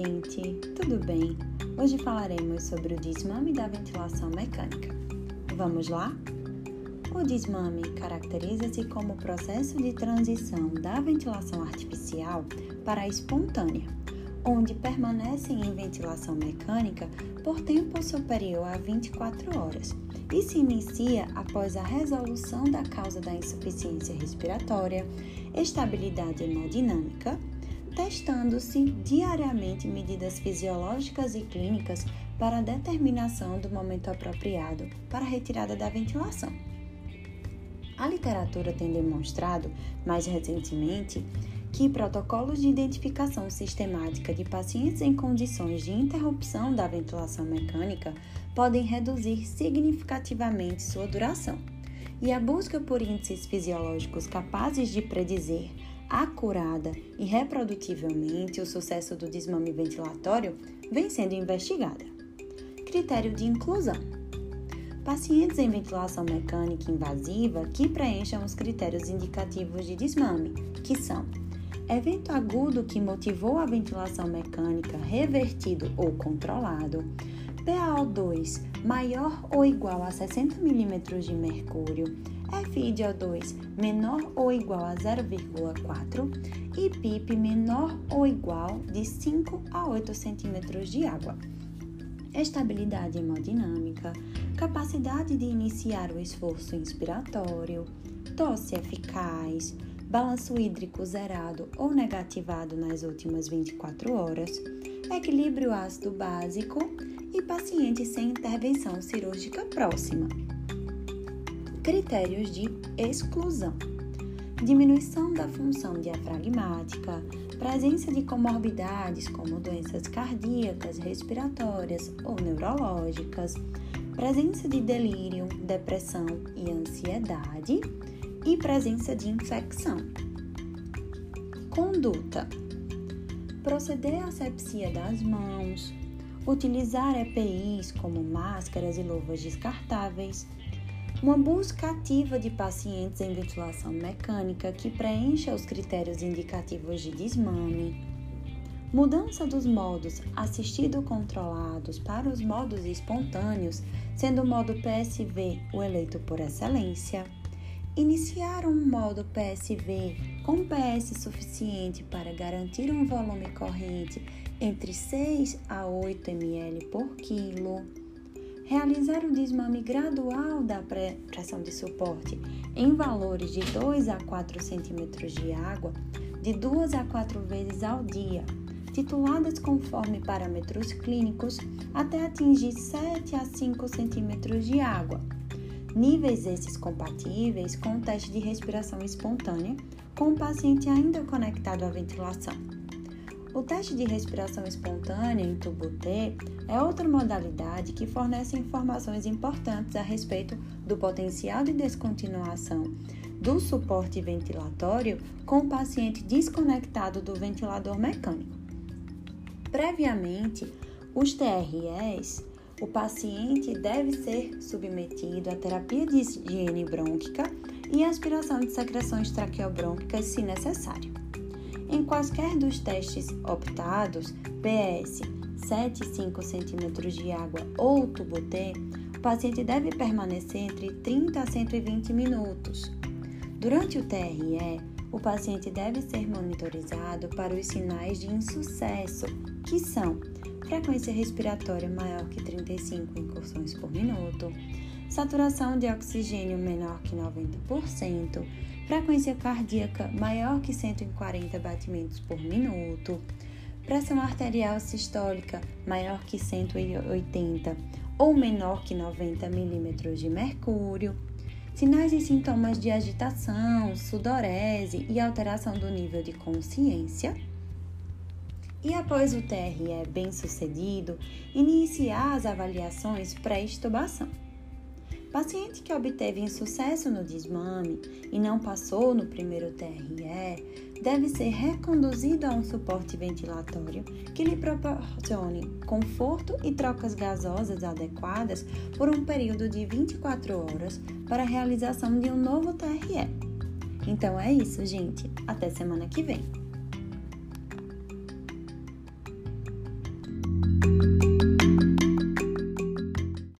gente, tudo bem? Hoje falaremos sobre o desmame da ventilação mecânica. Vamos lá? O desmame caracteriza-se como o processo de transição da ventilação artificial para a espontânea, onde permanecem em ventilação mecânica por tempo superior a 24 horas e se inicia após a resolução da causa da insuficiência respiratória, estabilidade hemodinâmica, testando-se diariamente medidas fisiológicas e clínicas para a determinação do momento apropriado para a retirada da ventilação. A literatura tem demonstrado, mais recentemente, que protocolos de identificação sistemática de pacientes em condições de interrupção da ventilação mecânica podem reduzir significativamente sua duração. E a busca por índices fisiológicos capazes de predizer acurada e reprodutivelmente o sucesso do desmame ventilatório vem sendo investigada. Critério de inclusão: pacientes em ventilação mecânica invasiva que preencham os critérios indicativos de desmame, que são evento agudo que motivou a ventilação mecânica revertido ou controlado, PaO2 maior ou igual a 60 mm de mercúrio, FiDO2 menor ou igual a 0,4 e PIP menor ou igual de 5 a 8 cm de água. Estabilidade hemodinâmica, capacidade de iniciar o esforço inspiratório, tosse eficaz, balanço hídrico zerado ou negativado nas últimas 24 horas, equilíbrio ácido básico e paciente sem intervenção cirúrgica próxima. Critérios de exclusão: diminuição da função diafragmática, presença de comorbidades como doenças cardíacas, respiratórias ou neurológicas, presença de delírio, depressão e ansiedade e presença de infecção. Conduta: proceder à asepsia das mãos, utilizar EPIs como máscaras e luvas descartáveis, uma busca ativa de pacientes em ventilação mecânica que preencha os critérios indicativos de desmame, mudança dos modos assistido-controlados para os modos espontâneos, sendo o modo PSV o eleito por excelência Iniciar um modo PSV com PS suficiente para garantir um volume corrente entre 6 a 8 ml por quilo. Realizar o desmame gradual da pressão de suporte em valores de 2 a 4 centímetros de água de 2 a 4 vezes ao dia, tituladas conforme parâmetros clínicos, até atingir 7 a 5 centímetros de água Níveis esses compatíveis com o teste de respiração espontânea com o paciente ainda conectado à ventilação. O teste de respiração espontânea em tubo T é outra modalidade que fornece informações importantes a respeito do potencial de descontinuação do suporte ventilatório com o paciente desconectado do ventilador mecânico. Previamente, os TREs o paciente deve ser submetido à terapia de higiene brônquica e aspiração de secreções traqueobrônquicas se necessário. Em quaisquer dos testes optados, PS 7 e 5 cm de água ou tubo T, o paciente deve permanecer entre 30 a 120 minutos. Durante o TRE, o paciente deve ser monitorizado para os sinais de insucesso, que são frequência respiratória maior que 35 incursões por minuto, saturação de oxigênio menor que 90%, frequência cardíaca maior que 140 batimentos por minuto, pressão arterial sistólica maior que 180 ou menor que 90 milímetros de mercúrio, sinais e sintomas de agitação, sudorese e alteração do nível de consciência. E após o TRE bem sucedido, iniciar as avaliações pré-estubação. Paciente que obteve insucesso no desmame e não passou no primeiro TRE deve ser reconduzido a um suporte ventilatório que lhe proporcione conforto e trocas gasosas adequadas por um período de 24 horas para a realização de um novo TRE. Então é isso, gente. Até semana que vem.